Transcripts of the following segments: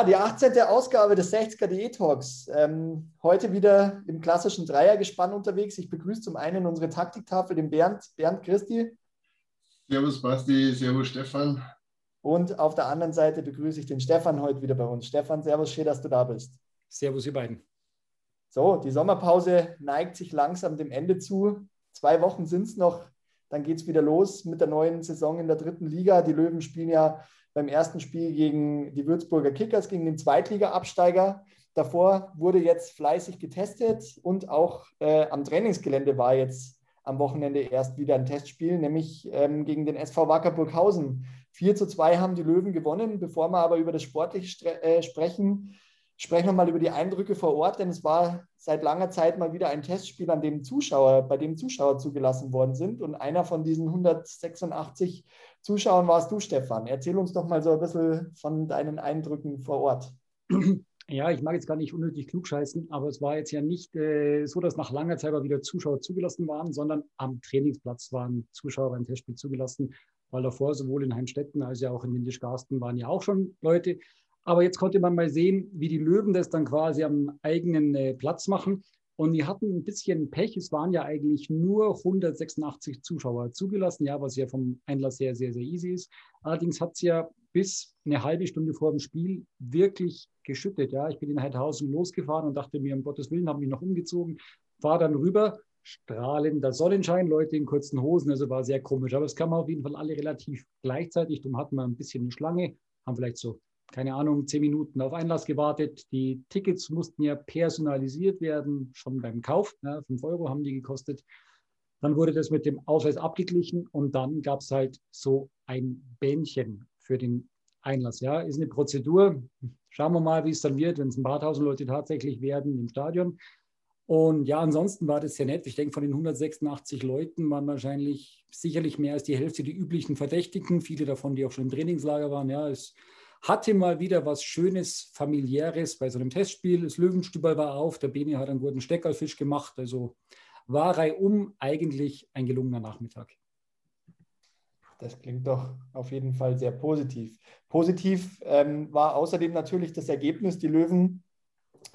Ja, die 18. Ausgabe des 60er DE Talks. Ähm, heute wieder im klassischen Dreiergespann unterwegs. Ich begrüße zum einen unsere Taktiktafel, den Bernd. Bernd Christi. Servus Basti, Servus Stefan. Und auf der anderen Seite begrüße ich den Stefan heute wieder bei uns. Stefan, Servus, schön, dass du da bist. Servus, ihr beiden. So, die Sommerpause neigt sich langsam dem Ende zu. Zwei Wochen sind es noch. Dann geht es wieder los mit der neuen Saison in der dritten Liga. Die Löwen spielen ja beim ersten Spiel gegen die Würzburger Kickers, gegen den Zweitliga-Absteiger. Davor wurde jetzt fleißig getestet und auch äh, am Trainingsgelände war jetzt am Wochenende erst wieder ein Testspiel, nämlich ähm, gegen den SV Wacker Burghausen. 4 zu 2 haben die Löwen gewonnen. Bevor wir aber über das Sportliche äh, sprechen, sprechen wir mal über die Eindrücke vor Ort, denn es war seit langer Zeit mal wieder ein Testspiel, an dem Zuschauer, bei dem Zuschauer zugelassen worden sind. Und einer von diesen 186 Zuschauern warst du, Stefan. Erzähl uns doch mal so ein bisschen von deinen Eindrücken vor Ort. Ja, ich mag jetzt gar nicht unnötig klugscheißen, aber es war jetzt ja nicht äh, so, dass nach langer Zeit mal wieder Zuschauer zugelassen waren, sondern am Trainingsplatz waren Zuschauer beim Testspiel zugelassen, weil davor sowohl in Heimstetten als ja auch in Windischgarsten waren ja auch schon Leute. Aber jetzt konnte man mal sehen, wie die Löwen das dann quasi am eigenen äh, Platz machen. Und die hatten ein bisschen Pech. Es waren ja eigentlich nur 186 Zuschauer zugelassen, ja, was ja vom Einlass her sehr, sehr easy ist. Allerdings hat es ja bis eine halbe Stunde vor dem Spiel wirklich geschüttet. Ja, ich bin in Heidhausen losgefahren und dachte mir, um Gottes Willen, habe mich noch umgezogen, fahre dann rüber, strahlender Sonnenschein, Leute in kurzen Hosen, also war sehr komisch. Aber es kamen auf jeden Fall alle relativ gleichzeitig. Darum hatten wir ein bisschen eine Schlange, haben vielleicht so keine Ahnung, zehn Minuten auf Einlass gewartet. Die Tickets mussten ja personalisiert werden, schon beim Kauf. Ja, fünf Euro haben die gekostet. Dann wurde das mit dem Ausweis abgeglichen und dann gab es halt so ein Bändchen für den Einlass. Ja, ist eine Prozedur. Schauen wir mal, wie es dann wird, wenn es ein paar tausend Leute tatsächlich werden im Stadion. Und ja, ansonsten war das sehr nett. Ich denke, von den 186 Leuten waren wahrscheinlich sicherlich mehr als die Hälfte die üblichen Verdächtigen. Viele davon, die auch schon im Trainingslager waren. Ja, es hatte mal wieder was Schönes, familiäres bei so einem Testspiel. Das Löwenstüber war auf, der Beni hat einen guten Steckerfisch gemacht. Also war reihum eigentlich ein gelungener Nachmittag. Das klingt doch auf jeden Fall sehr positiv. Positiv ähm, war außerdem natürlich das Ergebnis. Die Löwen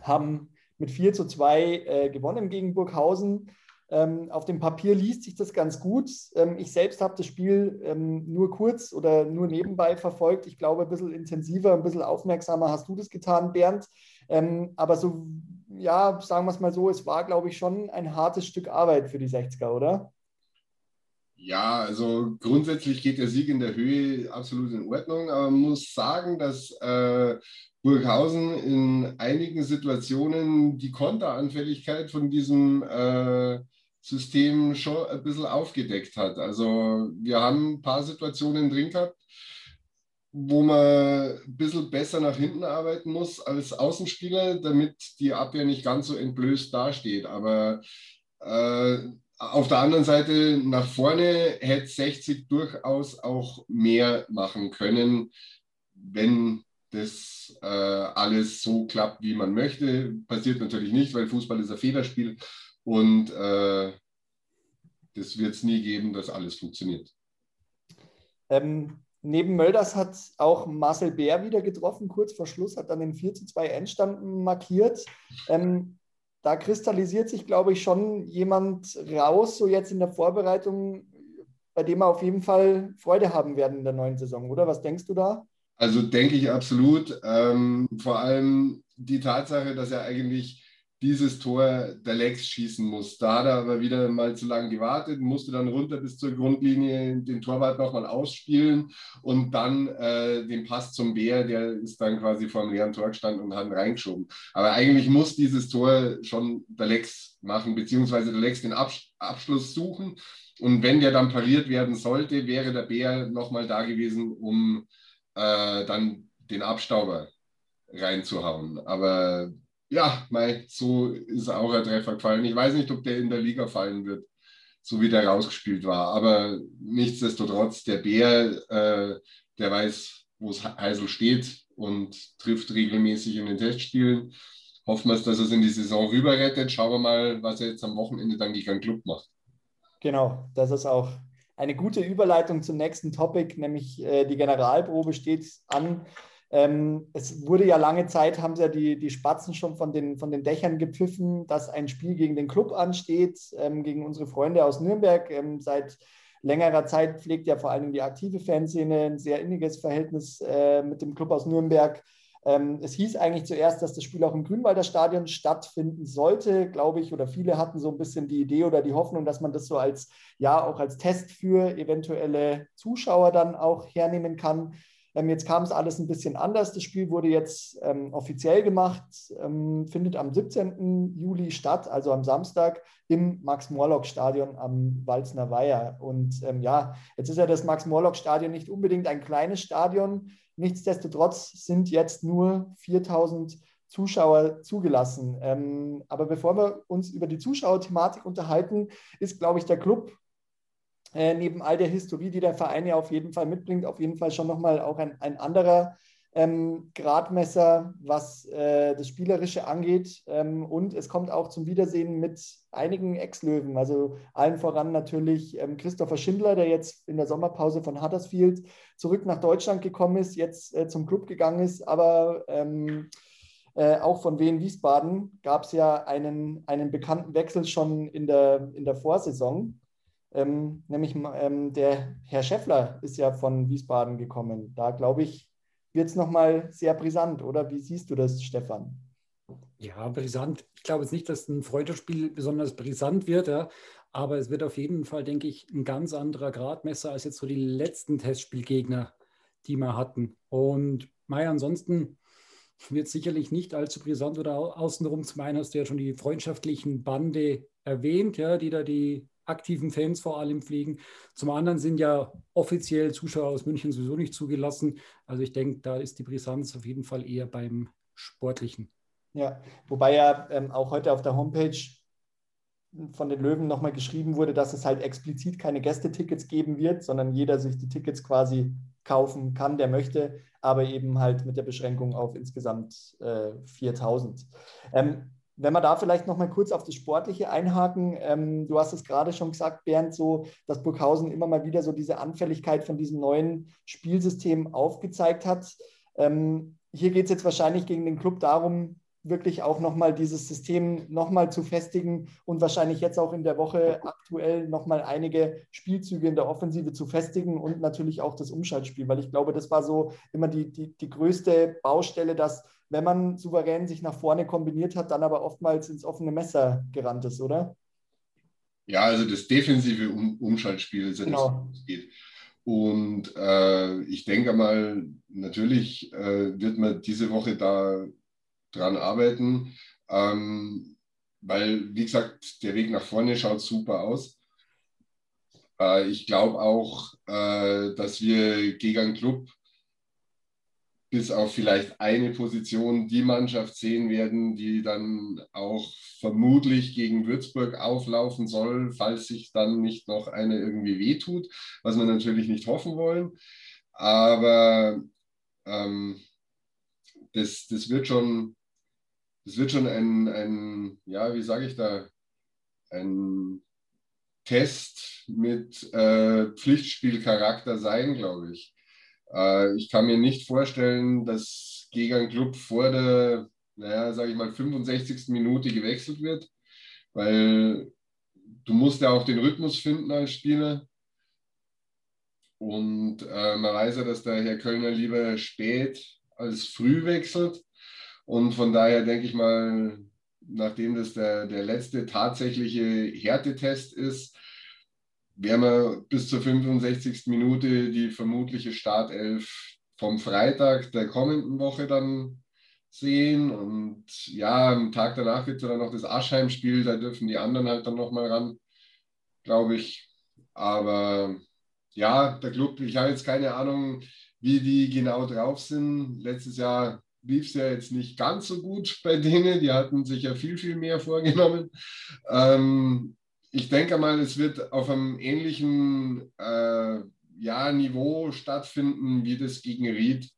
haben mit 4 zu 2 äh, gewonnen gegen Burghausen. Ähm, auf dem Papier liest sich das ganz gut. Ähm, ich selbst habe das Spiel ähm, nur kurz oder nur nebenbei verfolgt. Ich glaube, ein bisschen intensiver, ein bisschen aufmerksamer hast du das getan, Bernd. Ähm, aber so, ja, sagen wir es mal so, es war, glaube ich, schon ein hartes Stück Arbeit für die 60er, oder? Ja, also grundsätzlich geht der Sieg in der Höhe absolut in Ordnung, aber man muss sagen, dass äh, Burghausen in einigen Situationen die Konteranfälligkeit von diesem äh, System schon ein bisschen aufgedeckt hat. Also wir haben ein paar Situationen drin gehabt, wo man ein bisschen besser nach hinten arbeiten muss als Außenspieler, damit die Abwehr nicht ganz so entblößt dasteht. Aber äh, auf der anderen Seite nach vorne hätte 60 durchaus auch mehr machen können, wenn das äh, alles so klappt, wie man möchte. Passiert natürlich nicht, weil Fußball ist ein Fehlerspiel. Und äh, das wird es nie geben, dass alles funktioniert. Ähm, neben Mölders hat auch Marcel Bär wieder getroffen, kurz vor Schluss, hat dann den 4 zu 2 Endstand markiert. Ähm, da kristallisiert sich, glaube ich, schon jemand raus, so jetzt in der Vorbereitung, bei dem wir auf jeden Fall Freude haben werden in der neuen Saison, oder? Was denkst du da? Also denke ich absolut. Ähm, vor allem die Tatsache, dass er eigentlich dieses Tor der Lex schießen muss. Da hat er aber wieder mal zu lange gewartet, musste dann runter bis zur Grundlinie den Torwart nochmal ausspielen und dann äh, den Pass zum Bär, der ist dann quasi vor dem leeren Tor gestanden und hat ihn reingeschoben. Aber eigentlich muss dieses Tor schon der Lex machen, beziehungsweise der Lex den Abs Abschluss suchen. Und wenn der dann pariert werden sollte, wäre der Bär nochmal da gewesen, um äh, dann den Abstauber reinzuhauen. Aber ja, mei, so ist auch ein Treffer gefallen. Ich weiß nicht, ob der in der Liga fallen wird, so wie der rausgespielt war. Aber nichtsdestotrotz, der Bär, äh, der weiß, wo es Heisel steht und trifft regelmäßig in den Testspielen. Hoffen wir, dass er es in die Saison rüber rettet. Schauen wir mal, was er jetzt am Wochenende dann gegen einen Club macht. Genau, das ist auch eine gute Überleitung zum nächsten Topic, nämlich äh, die Generalprobe steht an. Ähm, es wurde ja lange Zeit, haben sie ja die, die Spatzen schon von den, von den Dächern gepfiffen, dass ein Spiel gegen den Club ansteht, ähm, gegen unsere Freunde aus Nürnberg. Ähm, seit längerer Zeit pflegt ja vor allem die aktive Fanszene ein sehr inniges Verhältnis äh, mit dem Club aus Nürnberg. Ähm, es hieß eigentlich zuerst, dass das Spiel auch im Grünwalder Stadion stattfinden sollte, glaube ich, oder viele hatten so ein bisschen die Idee oder die Hoffnung, dass man das so als, ja, auch als Test für eventuelle Zuschauer dann auch hernehmen kann. Ähm, jetzt kam es alles ein bisschen anders. Das Spiel wurde jetzt ähm, offiziell gemacht, ähm, findet am 17. Juli statt, also am Samstag im Max-Morlock-Stadion am Walzner Weiher. Und ähm, ja, jetzt ist ja das Max-Morlock-Stadion nicht unbedingt ein kleines Stadion. Nichtsdestotrotz sind jetzt nur 4000 Zuschauer zugelassen. Ähm, aber bevor wir uns über die Zuschauerthematik unterhalten, ist, glaube ich, der Club äh, neben all der Historie, die der Verein ja auf jeden Fall mitbringt, auf jeden Fall schon nochmal auch ein, ein anderer ähm, Gradmesser, was äh, das Spielerische angeht. Ähm, und es kommt auch zum Wiedersehen mit einigen Ex-Löwen, also allen voran natürlich ähm, Christopher Schindler, der jetzt in der Sommerpause von Huddersfield zurück nach Deutschland gekommen ist, jetzt äh, zum Club gegangen ist, aber ähm, äh, auch von Wien Wiesbaden gab es ja einen, einen bekannten Wechsel schon in der, in der Vorsaison. Ähm, nämlich ähm, der Herr Scheffler ist ja von Wiesbaden gekommen. Da glaube ich, wird es nochmal sehr brisant, oder? Wie siehst du das, Stefan? Ja, brisant. Ich glaube jetzt nicht, dass ein Freundschaftsspiel besonders brisant wird, ja. aber es wird auf jeden Fall, denke ich, ein ganz anderer Gradmesser als jetzt so die letzten Testspielgegner, die wir hatten. Und Mai, ansonsten wird sicherlich nicht allzu brisant oder außenrum. Zum einen hast du ja schon die freundschaftlichen Bande erwähnt, ja, die da die aktiven Fans vor allem fliegen. Zum anderen sind ja offiziell Zuschauer aus München sowieso nicht zugelassen. Also ich denke, da ist die Brisanz auf jeden Fall eher beim Sportlichen. Ja, wobei ja ähm, auch heute auf der Homepage von den Löwen nochmal geschrieben wurde, dass es halt explizit keine Gästetickets geben wird, sondern jeder sich die Tickets quasi kaufen kann, der möchte, aber eben halt mit der Beschränkung auf insgesamt äh, 4000. Ähm, wenn wir da vielleicht noch mal kurz auf das Sportliche einhaken, ähm, du hast es gerade schon gesagt, Bernd, so, dass Burghausen immer mal wieder so diese Anfälligkeit von diesem neuen Spielsystem aufgezeigt hat. Ähm, hier geht es jetzt wahrscheinlich gegen den Club darum, wirklich auch nochmal dieses System nochmal zu festigen und wahrscheinlich jetzt auch in der Woche aktuell nochmal einige Spielzüge in der Offensive zu festigen und natürlich auch das Umschaltspiel, weil ich glaube, das war so immer die, die, die größte Baustelle, dass wenn man souverän sich nach vorne kombiniert hat, dann aber oftmals ins offene Messer gerannt ist, oder? Ja, also das defensive um Umschaltspiel ist ja genau. das, geht. Und äh, ich denke mal, natürlich äh, wird man diese Woche da dran arbeiten, ähm, weil, wie gesagt, der Weg nach vorne schaut super aus. Äh, ich glaube auch, äh, dass wir gegen einen Club bis auf vielleicht eine Position die Mannschaft sehen werden, die dann auch vermutlich gegen Würzburg auflaufen soll, falls sich dann nicht noch eine irgendwie wehtut, was wir natürlich nicht hoffen wollen. Aber ähm, das, das wird schon, das wird schon ein, ein ja, wie sage ich da, ein Test mit äh, Pflichtspielcharakter sein, glaube ich. Äh, ich kann mir nicht vorstellen, dass gegen einen Club vor der, naja, sage ich mal, 65. Minute gewechselt wird, weil du musst ja auch den Rhythmus finden als Spieler. Und äh, man weiß ja, dass der Herr Kölner lieber spät als früh wechselt. Und von daher denke ich mal, nachdem das der, der letzte tatsächliche Härtetest ist, werden wir bis zur 65. Minute die vermutliche Startelf vom Freitag der kommenden Woche dann sehen. Und ja, am Tag danach wird dann noch das Aschheim-Spiel, da dürfen die anderen halt dann nochmal ran, glaube ich. Aber ja, der Club, ich habe jetzt keine Ahnung, wie die genau drauf sind. Letztes Jahr lief es ja jetzt nicht ganz so gut bei denen. Die hatten sich ja viel, viel mehr vorgenommen. Ähm, ich denke mal, es wird auf einem ähnlichen äh, ja, Niveau stattfinden wie das gegen Ried.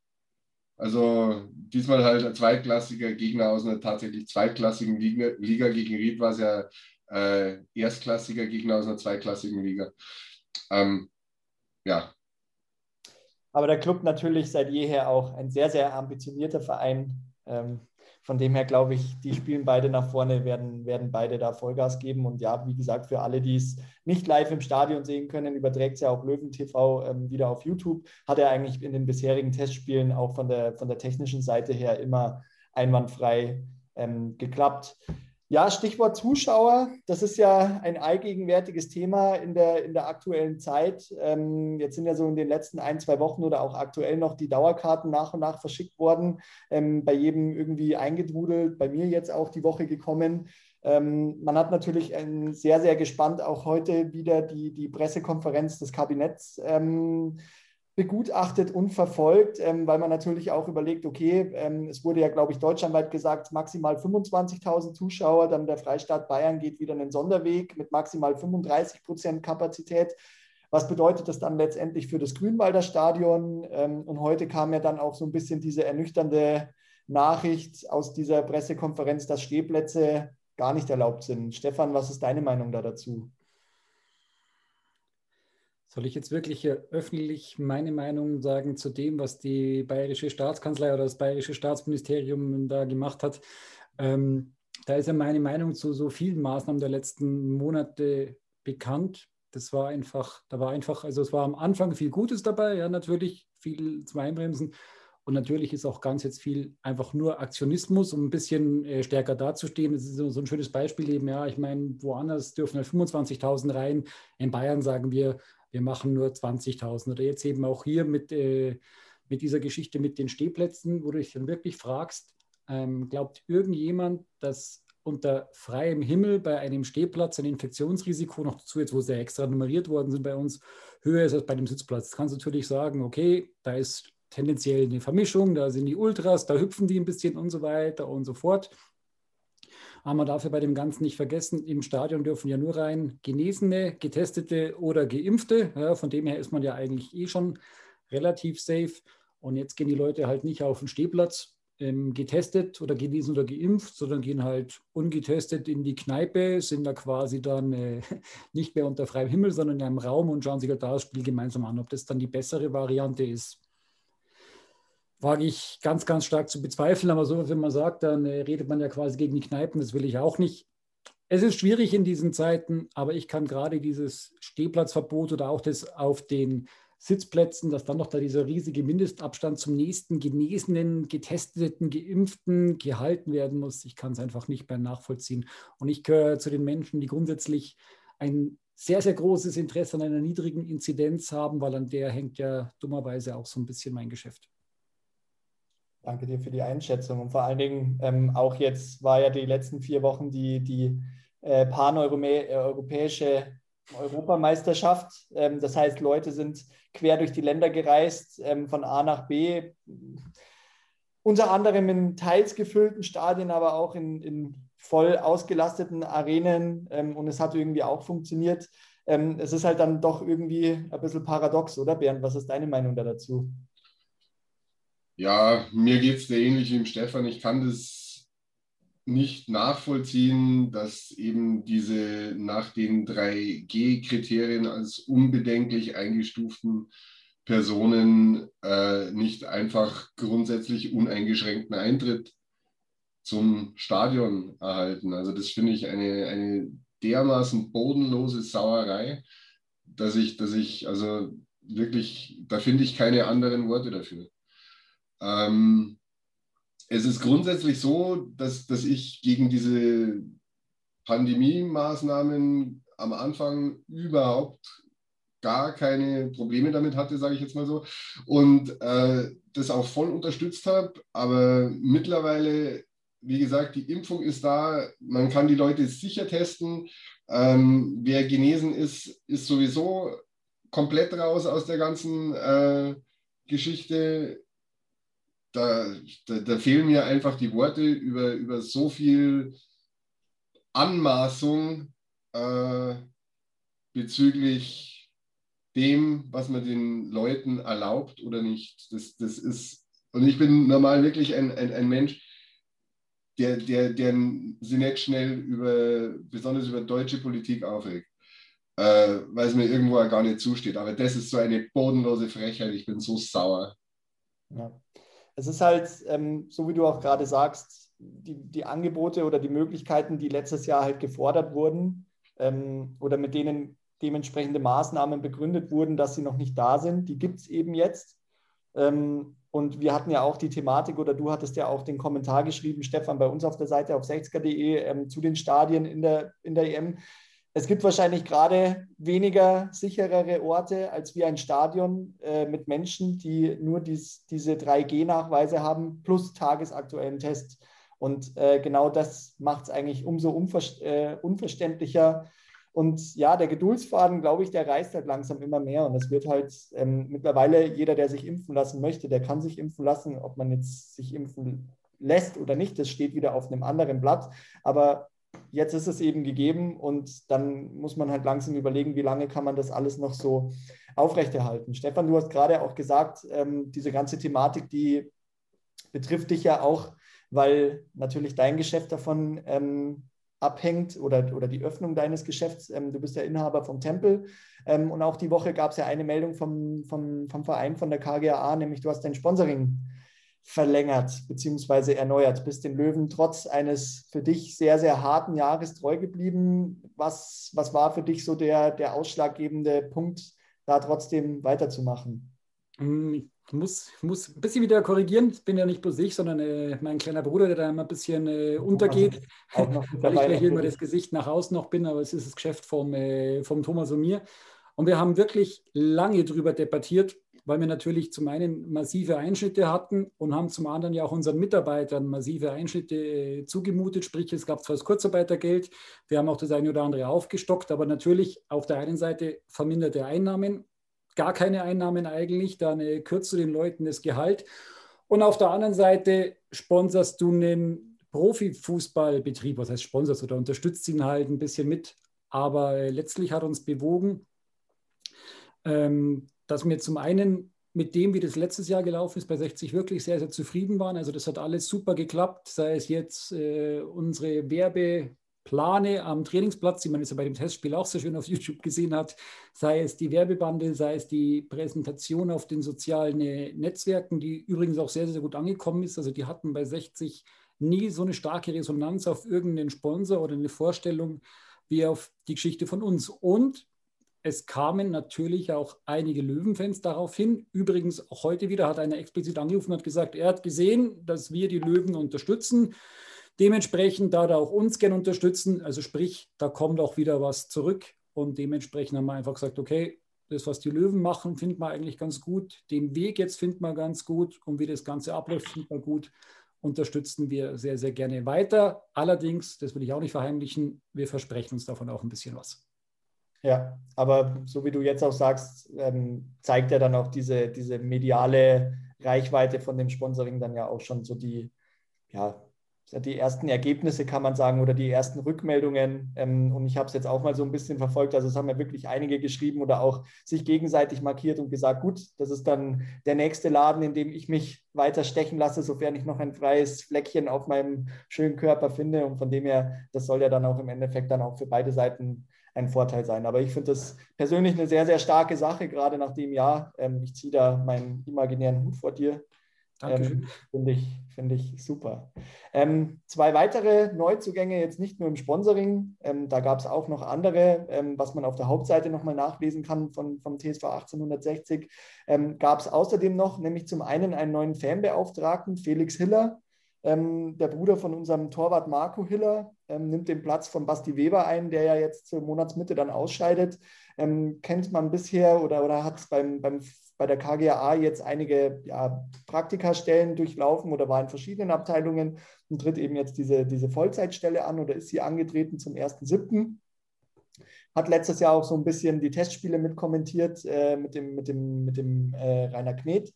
Also diesmal halt ein zweitklassiger Gegner aus einer tatsächlich zweitklassigen Liga. Liga. Gegen Ried war es ja äh, erstklassiger Gegner aus einer zweitklassigen Liga. Ähm, ja. Aber der Club natürlich seit jeher auch ein sehr, sehr ambitionierter Verein. Ähm, von dem her glaube ich, die spielen beide nach vorne, werden, werden beide da Vollgas geben. Und ja, wie gesagt, für alle, die es nicht live im Stadion sehen können, überträgt es ja auch Löwen TV ähm, wieder auf YouTube. Hat er eigentlich in den bisherigen Testspielen auch von der, von der technischen Seite her immer einwandfrei ähm, geklappt. Ja, Stichwort Zuschauer. Das ist ja ein allgegenwärtiges Thema in der, in der aktuellen Zeit. Ähm, jetzt sind ja so in den letzten ein, zwei Wochen oder auch aktuell noch die Dauerkarten nach und nach verschickt worden. Ähm, bei jedem irgendwie eingedrudelt, bei mir jetzt auch die Woche gekommen. Ähm, man hat natürlich sehr, sehr gespannt auch heute wieder die, die Pressekonferenz des Kabinetts ähm, begutachtet und verfolgt, ähm, weil man natürlich auch überlegt, okay, ähm, es wurde ja, glaube ich, deutschlandweit gesagt, maximal 25.000 Zuschauer, dann der Freistaat Bayern geht wieder einen Sonderweg mit maximal 35 Prozent Kapazität. Was bedeutet das dann letztendlich für das Grünwalder Stadion? Ähm, und heute kam ja dann auch so ein bisschen diese ernüchternde Nachricht aus dieser Pressekonferenz, dass Stehplätze gar nicht erlaubt sind. Stefan, was ist deine Meinung da dazu? Soll ich jetzt wirklich öffentlich meine Meinung sagen zu dem, was die bayerische Staatskanzlei oder das bayerische Staatsministerium da gemacht hat? Ähm, da ist ja meine Meinung zu so vielen Maßnahmen der letzten Monate bekannt. Das war einfach, da war einfach, also es war am Anfang viel Gutes dabei, ja, natürlich viel zum Einbremsen. Und natürlich ist auch ganz jetzt viel einfach nur Aktionismus, um ein bisschen äh, stärker dazustehen. Das ist so, ein schönes Beispiel eben, ja, ich meine, woanders dürfen halt 25.000 rein. In Bayern sagen wir, wir machen nur 20.000. Oder jetzt eben auch hier mit, äh, mit dieser Geschichte mit den Stehplätzen, wo du dich dann wirklich fragst, ähm, glaubt irgendjemand, dass unter freiem Himmel bei einem Stehplatz ein Infektionsrisiko noch dazu, jetzt wo sie extra nummeriert worden sind bei uns, höher ist als bei dem Sitzplatz. Das kannst du natürlich sagen, okay, da ist tendenziell eine Vermischung, da sind die Ultras, da hüpfen die ein bisschen und so weiter und so fort. Aber man darf ja bei dem Ganzen nicht vergessen, im Stadion dürfen ja nur rein Genesene, Getestete oder Geimpfte. Ja, von dem her ist man ja eigentlich eh schon relativ safe. Und jetzt gehen die Leute halt nicht auf den Stehplatz ähm, getestet oder genesen oder geimpft, sondern gehen halt ungetestet in die Kneipe, sind da quasi dann äh, nicht mehr unter freiem Himmel, sondern in einem Raum und schauen sich halt da das Spiel gemeinsam an. Ob das dann die bessere Variante ist, wage ich ganz, ganz stark zu bezweifeln. Aber so, wenn man sagt, dann äh, redet man ja quasi gegen die Kneipen. Das will ich auch nicht. Es ist schwierig in diesen Zeiten, aber ich kann gerade dieses Stehplatzverbot oder auch das auf den Sitzplätzen, dass dann noch da dieser riesige Mindestabstand zum nächsten Genesenen, Getesteten, Geimpften gehalten werden muss. Ich kann es einfach nicht mehr nachvollziehen. Und ich gehöre zu den Menschen, die grundsätzlich ein sehr, sehr großes Interesse an einer niedrigen Inzidenz haben, weil an der hängt ja dummerweise auch so ein bisschen mein Geschäft. Danke dir für die Einschätzung. Und vor allen Dingen ähm, auch jetzt war ja die letzten vier Wochen die, die äh, paneuropäische Europameisterschaft. Ähm, das heißt, Leute sind quer durch die Länder gereist, ähm, von A nach B, unter anderem in teils gefüllten Stadien, aber auch in, in voll ausgelasteten Arenen. Ähm, und es hat irgendwie auch funktioniert. Ähm, es ist halt dann doch irgendwie ein bisschen paradox, oder Bernd? Was ist deine Meinung da dazu? Ja, mir geht es ähnlich wie dem Stefan. Ich kann das nicht nachvollziehen, dass eben diese nach den 3G-Kriterien als unbedenklich eingestuften Personen äh, nicht einfach grundsätzlich uneingeschränkten Eintritt zum Stadion erhalten. Also das finde ich eine, eine dermaßen bodenlose Sauerei, dass ich, dass ich, also wirklich, da finde ich keine anderen Worte dafür. Ähm, es ist grundsätzlich so, dass, dass ich gegen diese Pandemie-Maßnahmen am Anfang überhaupt gar keine Probleme damit hatte, sage ich jetzt mal so, und äh, das auch voll unterstützt habe. Aber mittlerweile, wie gesagt, die Impfung ist da, man kann die Leute sicher testen. Ähm, wer genesen ist, ist sowieso komplett raus aus der ganzen äh, Geschichte da, da, da, fehlen mir einfach die Worte über, über so viel Anmaßung äh, bezüglich dem, was man den Leuten erlaubt oder nicht. Das, das ist, und ich bin normal wirklich ein, ein, ein Mensch, der, der, der sie nicht schnell über, besonders über deutsche Politik aufregt. äh, weil es mir irgendwo gar nicht zusteht. Aber das ist so eine bodenlose Frechheit. Ich bin so sauer. Ja. Es ist halt, ähm, so wie du auch gerade sagst, die, die Angebote oder die Möglichkeiten, die letztes Jahr halt gefordert wurden ähm, oder mit denen dementsprechende Maßnahmen begründet wurden, dass sie noch nicht da sind, die gibt es eben jetzt. Ähm, und wir hatten ja auch die Thematik, oder du hattest ja auch den Kommentar geschrieben, Stefan, bei uns auf der Seite auf 60er.de ähm, zu den Stadien in der, in der EM. Es gibt wahrscheinlich gerade weniger sicherere Orte als wie ein Stadion äh, mit Menschen, die nur dies, diese 3G-Nachweise haben plus tagesaktuellen Test. Und äh, genau das macht es eigentlich umso unver äh, unverständlicher. Und ja, der Geduldsfaden, glaube ich, der reißt halt langsam immer mehr. Und es wird halt ähm, mittlerweile jeder, der sich impfen lassen möchte, der kann sich impfen lassen. Ob man jetzt sich impfen lässt oder nicht, das steht wieder auf einem anderen Blatt. Aber jetzt ist es eben gegeben und dann muss man halt langsam überlegen, wie lange kann man das alles noch so aufrechterhalten. Stefan, du hast gerade auch gesagt, ähm, diese ganze Thematik, die betrifft dich ja auch, weil natürlich dein Geschäft davon ähm, abhängt oder, oder die Öffnung deines Geschäfts. Ähm, du bist ja Inhaber vom Tempel ähm, und auch die Woche gab es ja eine Meldung vom, vom, vom Verein von der KGAA, nämlich du hast dein Sponsoring verlängert bzw. erneuert, bist den Löwen trotz eines für dich sehr, sehr harten Jahres treu geblieben. Was, was war für dich so der, der ausschlaggebende Punkt, da trotzdem weiterzumachen? Hm, ich muss, muss ein bisschen wieder korrigieren. Ich bin ja nicht bloß ich, sondern äh, mein kleiner Bruder, der da immer ein bisschen äh, untergeht, weil ich vielleicht immer das Gesicht nach außen noch bin, aber es ist das Geschäft vom, äh, vom Thomas und mir. Und wir haben wirklich lange darüber debattiert, weil wir natürlich zum einen massive Einschnitte hatten und haben zum anderen ja auch unseren Mitarbeitern massive Einschnitte äh, zugemutet. Sprich, es gab zwar das Kurzarbeitergeld, wir haben auch das eine oder andere aufgestockt, aber natürlich auf der einen Seite verminderte Einnahmen, gar keine Einnahmen eigentlich, dann kürzt du den Leuten das Gehalt. Und auf der anderen Seite sponserst du einen Profifußballbetrieb, was heißt sponserst oder unterstützt ihn halt ein bisschen mit. Aber äh, letztlich hat uns bewogen, ähm, dass wir zum einen mit dem, wie das letztes Jahr gelaufen ist, bei 60 wirklich sehr, sehr zufrieden waren. Also das hat alles super geklappt, sei es jetzt äh, unsere Werbeplane am Trainingsplatz, die man jetzt bei dem Testspiel auch sehr schön auf YouTube gesehen hat, sei es die Werbebande, sei es die Präsentation auf den sozialen äh, Netzwerken, die übrigens auch sehr, sehr gut angekommen ist. Also die hatten bei 60 nie so eine starke Resonanz auf irgendeinen Sponsor oder eine Vorstellung wie auf die Geschichte von uns. Und es kamen natürlich auch einige Löwenfans darauf hin. Übrigens, auch heute wieder hat einer explizit angerufen und hat gesagt, er hat gesehen, dass wir die Löwen unterstützen. Dementsprechend da er auch uns gerne unterstützen. Also sprich, da kommt auch wieder was zurück. Und dementsprechend haben wir einfach gesagt, okay, das, was die Löwen machen, findet man eigentlich ganz gut. Den Weg jetzt findet man ganz gut. Und wie das Ganze abläuft, findet man gut. Unterstützen wir sehr, sehr gerne weiter. Allerdings, das will ich auch nicht verheimlichen, wir versprechen uns davon auch ein bisschen was. Ja, aber so wie du jetzt auch sagst, ähm, zeigt ja dann auch diese, diese mediale Reichweite von dem Sponsoring dann ja auch schon so die, ja, die ersten Ergebnisse, kann man sagen, oder die ersten Rückmeldungen. Ähm, und ich habe es jetzt auch mal so ein bisschen verfolgt. Also es haben ja wirklich einige geschrieben oder auch sich gegenseitig markiert und gesagt, gut, das ist dann der nächste Laden, in dem ich mich weiter stechen lasse, sofern ich noch ein freies Fleckchen auf meinem schönen Körper finde. Und von dem her, das soll ja dann auch im Endeffekt dann auch für beide Seiten ein Vorteil sein. Aber ich finde das persönlich eine sehr, sehr starke Sache, gerade nach dem Jahr. Ähm, ich ziehe da meinen imaginären Hut vor dir. Ähm, Finde ich, find ich super. Ähm, zwei weitere Neuzugänge, jetzt nicht nur im Sponsoring, ähm, da gab es auch noch andere, ähm, was man auf der Hauptseite nochmal nachlesen kann von, vom TSV 1860. Ähm, gab es außerdem noch, nämlich zum einen einen neuen Fanbeauftragten, Felix Hiller, ähm, der Bruder von unserem Torwart Marco Hiller ähm, nimmt den Platz von Basti Weber ein, der ja jetzt zur Monatsmitte dann ausscheidet. Ähm, kennt man bisher oder, oder hat beim, beim, bei der KGAA jetzt einige ja, Praktikastellen durchlaufen oder war in verschiedenen Abteilungen und tritt eben jetzt diese, diese Vollzeitstelle an oder ist sie angetreten zum 1.7. Hat letztes Jahr auch so ein bisschen die Testspiele mitkommentiert äh, mit dem, mit dem, mit dem äh, Rainer Knet.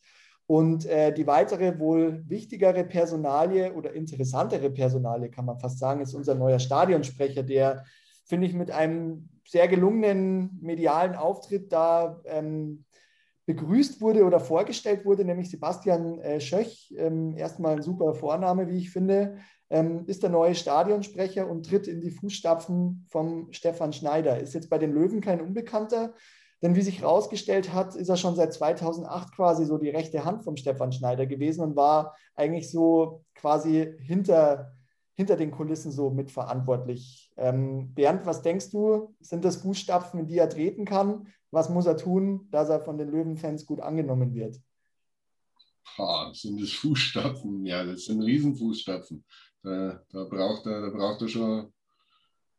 Und äh, die weitere, wohl wichtigere Personalie oder interessantere Personalie, kann man fast sagen, ist unser neuer Stadionsprecher, der, finde ich, mit einem sehr gelungenen medialen Auftritt da ähm, begrüßt wurde oder vorgestellt wurde, nämlich Sebastian äh, Schöch. Ähm, erstmal ein super Vorname, wie ich finde. ähm, ist der neue Stadionsprecher und tritt in die Fußstapfen vom Stefan Schneider. Ist jetzt bei den Löwen kein Unbekannter, denn wie sich herausgestellt hat, ist er schon seit 2008 quasi so die rechte Hand vom Stefan Schneider gewesen und war eigentlich so quasi hinter, hinter den Kulissen so mitverantwortlich. Ähm, Bernd, was denkst du? Sind das Fußstapfen, in die er treten kann? Was muss er tun, dass er von den Löwenfans gut angenommen wird? Boah, sind das Fußstapfen? Ja, das sind Riesenfußstapfen. Da, da, braucht, er, da braucht er schon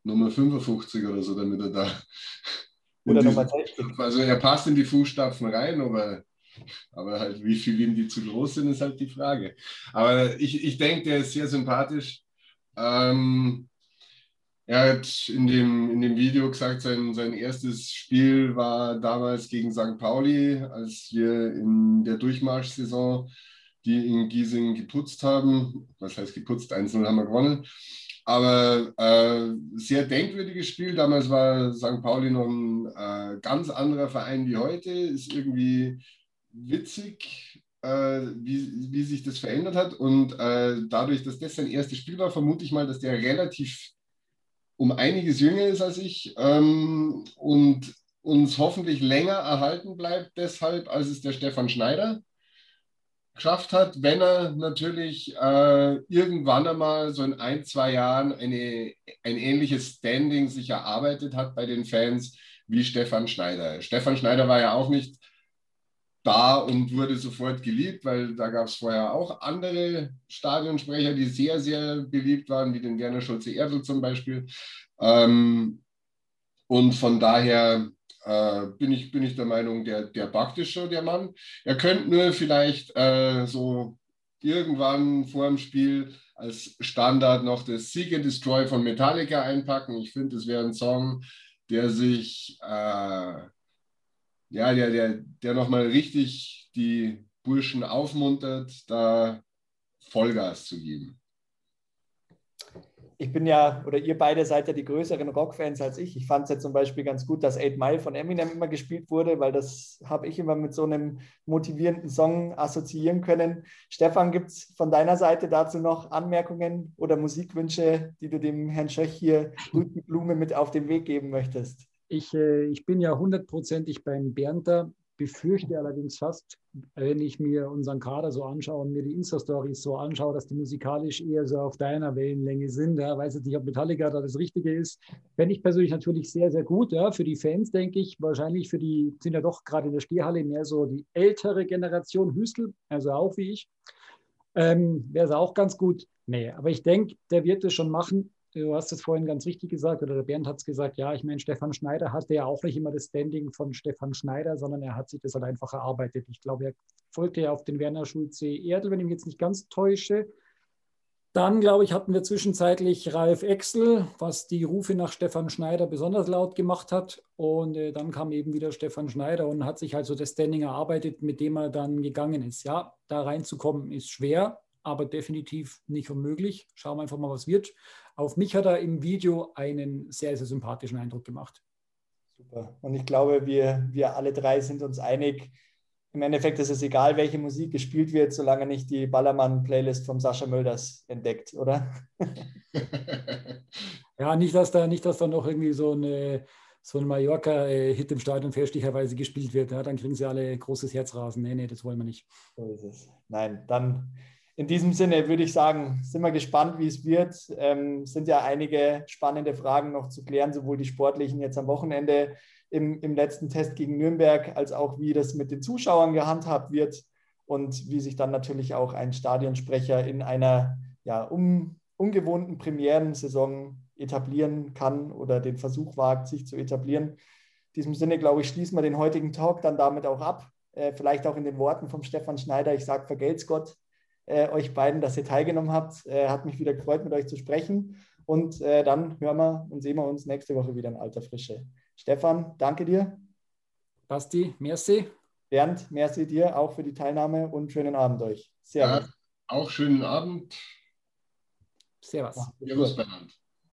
Nummer 55 oder so, damit er da oder 60. Also er passt in die Fußstapfen rein, aber, aber halt, wie viel ihm die zu groß sind, ist halt die Frage. Aber ich, ich denke, der ist sehr sympathisch. Ähm, er hat in dem, in dem Video gesagt, sein, sein erstes Spiel war damals gegen St. Pauli, als wir in der Durchmarschsaison die in Giesing geputzt haben. Was heißt geputzt? 1-0 haben wir gewonnen. Aber äh, sehr denkwürdiges Spiel. Damals war St. Pauli noch ein äh, ganz anderer Verein wie heute. Ist irgendwie witzig, äh, wie, wie sich das verändert hat. Und äh, dadurch, dass das sein erstes Spiel war, vermute ich mal, dass der relativ um einiges jünger ist als ich ähm, und uns hoffentlich länger erhalten bleibt, deshalb, als es der Stefan Schneider geschafft hat, wenn er natürlich äh, irgendwann einmal so in ein, zwei Jahren eine, ein ähnliches Standing sich erarbeitet hat bei den Fans wie Stefan Schneider. Stefan Schneider war ja auch nicht da und wurde sofort geliebt, weil da gab es vorher auch andere Stadionsprecher, die sehr, sehr beliebt waren, wie den Werner Schulze-Erdl zum Beispiel. Ähm, und von daher äh, bin, ich, bin ich der Meinung, der, der schon, der Mann. Er könnte nur vielleicht äh, so irgendwann vor dem Spiel als Standard noch das Seek and Destroy von Metallica einpacken. Ich finde, das wäre ein Song, der sich, äh, ja, der, der, der nochmal richtig die Burschen aufmuntert, da Vollgas zu geben ich bin ja, oder ihr beide seid ja die größeren Rockfans als ich. Ich fand es ja zum Beispiel ganz gut, dass Eight Mile von Eminem immer gespielt wurde, weil das habe ich immer mit so einem motivierenden Song assoziieren können. Stefan, gibt es von deiner Seite dazu noch Anmerkungen oder Musikwünsche, die du dem Herrn Schöch hier die Blume mit auf den Weg geben möchtest? Ich, äh, ich bin ja hundertprozentig beim Bernter befürchte allerdings fast, wenn ich mir unseren Kader so anschaue und mir die Insta-Stories so anschaue, dass die musikalisch eher so auf deiner Wellenlänge sind. Ja, weiß jetzt nicht, ob Metallica da das Richtige ist. Fände ich persönlich natürlich sehr, sehr gut. Ja. Für die Fans denke ich, wahrscheinlich für die, sind ja doch gerade in der Stehhalle mehr so die ältere Generation Hüstel, also auch wie ich. Ähm, Wäre es auch ganz gut. Nee, aber ich denke, der wird es schon machen du hast es vorhin ganz richtig gesagt, oder der Bernd hat es gesagt, ja, ich meine, Stefan Schneider hatte ja auch nicht immer das Standing von Stefan Schneider, sondern er hat sich das halt einfach erarbeitet. Ich glaube, er folgte ja auf den Werner Schulze Erdl, wenn ich mich jetzt nicht ganz täusche. Dann, glaube ich, hatten wir zwischenzeitlich Ralf Exel, was die Rufe nach Stefan Schneider besonders laut gemacht hat. Und äh, dann kam eben wieder Stefan Schneider und hat sich also das Standing erarbeitet, mit dem er dann gegangen ist. Ja, da reinzukommen ist schwer, aber definitiv nicht unmöglich. Schauen wir einfach mal, was wird. Auf mich hat er im Video einen sehr, sehr sympathischen Eindruck gemacht. Super. Und ich glaube, wir, wir alle drei sind uns einig. Im Endeffekt ist es egal, welche Musik gespielt wird, solange nicht die Ballermann-Playlist vom Sascha Mölders entdeckt, oder? ja, nicht, dass da, nicht, dass da noch irgendwie so eine so ein Mallorca-Hit im Stadion fälschlicherweise gespielt wird. Ja, dann kriegen sie alle großes Herzrasen. Nee, nee, das wollen wir nicht. So ist es. Nein, dann in diesem Sinne würde ich sagen, sind wir gespannt, wie es wird. Ähm, sind ja einige spannende Fragen noch zu klären, sowohl die sportlichen jetzt am Wochenende im, im letzten Test gegen Nürnberg, als auch wie das mit den Zuschauern gehandhabt wird und wie sich dann natürlich auch ein Stadionsprecher in einer ja, um, ungewohnten Premierensaison etablieren kann oder den Versuch wagt, sich zu etablieren. In diesem Sinne, glaube ich, schließen wir den heutigen Talk dann damit auch ab. Äh, vielleicht auch in den Worten von Stefan Schneider, ich sage, vergelt's Gott äh, euch beiden, dass ihr teilgenommen habt. Äh, hat mich wieder gefreut, mit euch zu sprechen. Und äh, dann hören wir und sehen wir uns nächste Woche wieder in alter Frische. Stefan, danke dir. Basti, merci. Bernd, merci dir auch für die Teilnahme und schönen Abend euch. Servus. Ja, auch schönen Abend. Servus. Servus, Bernd.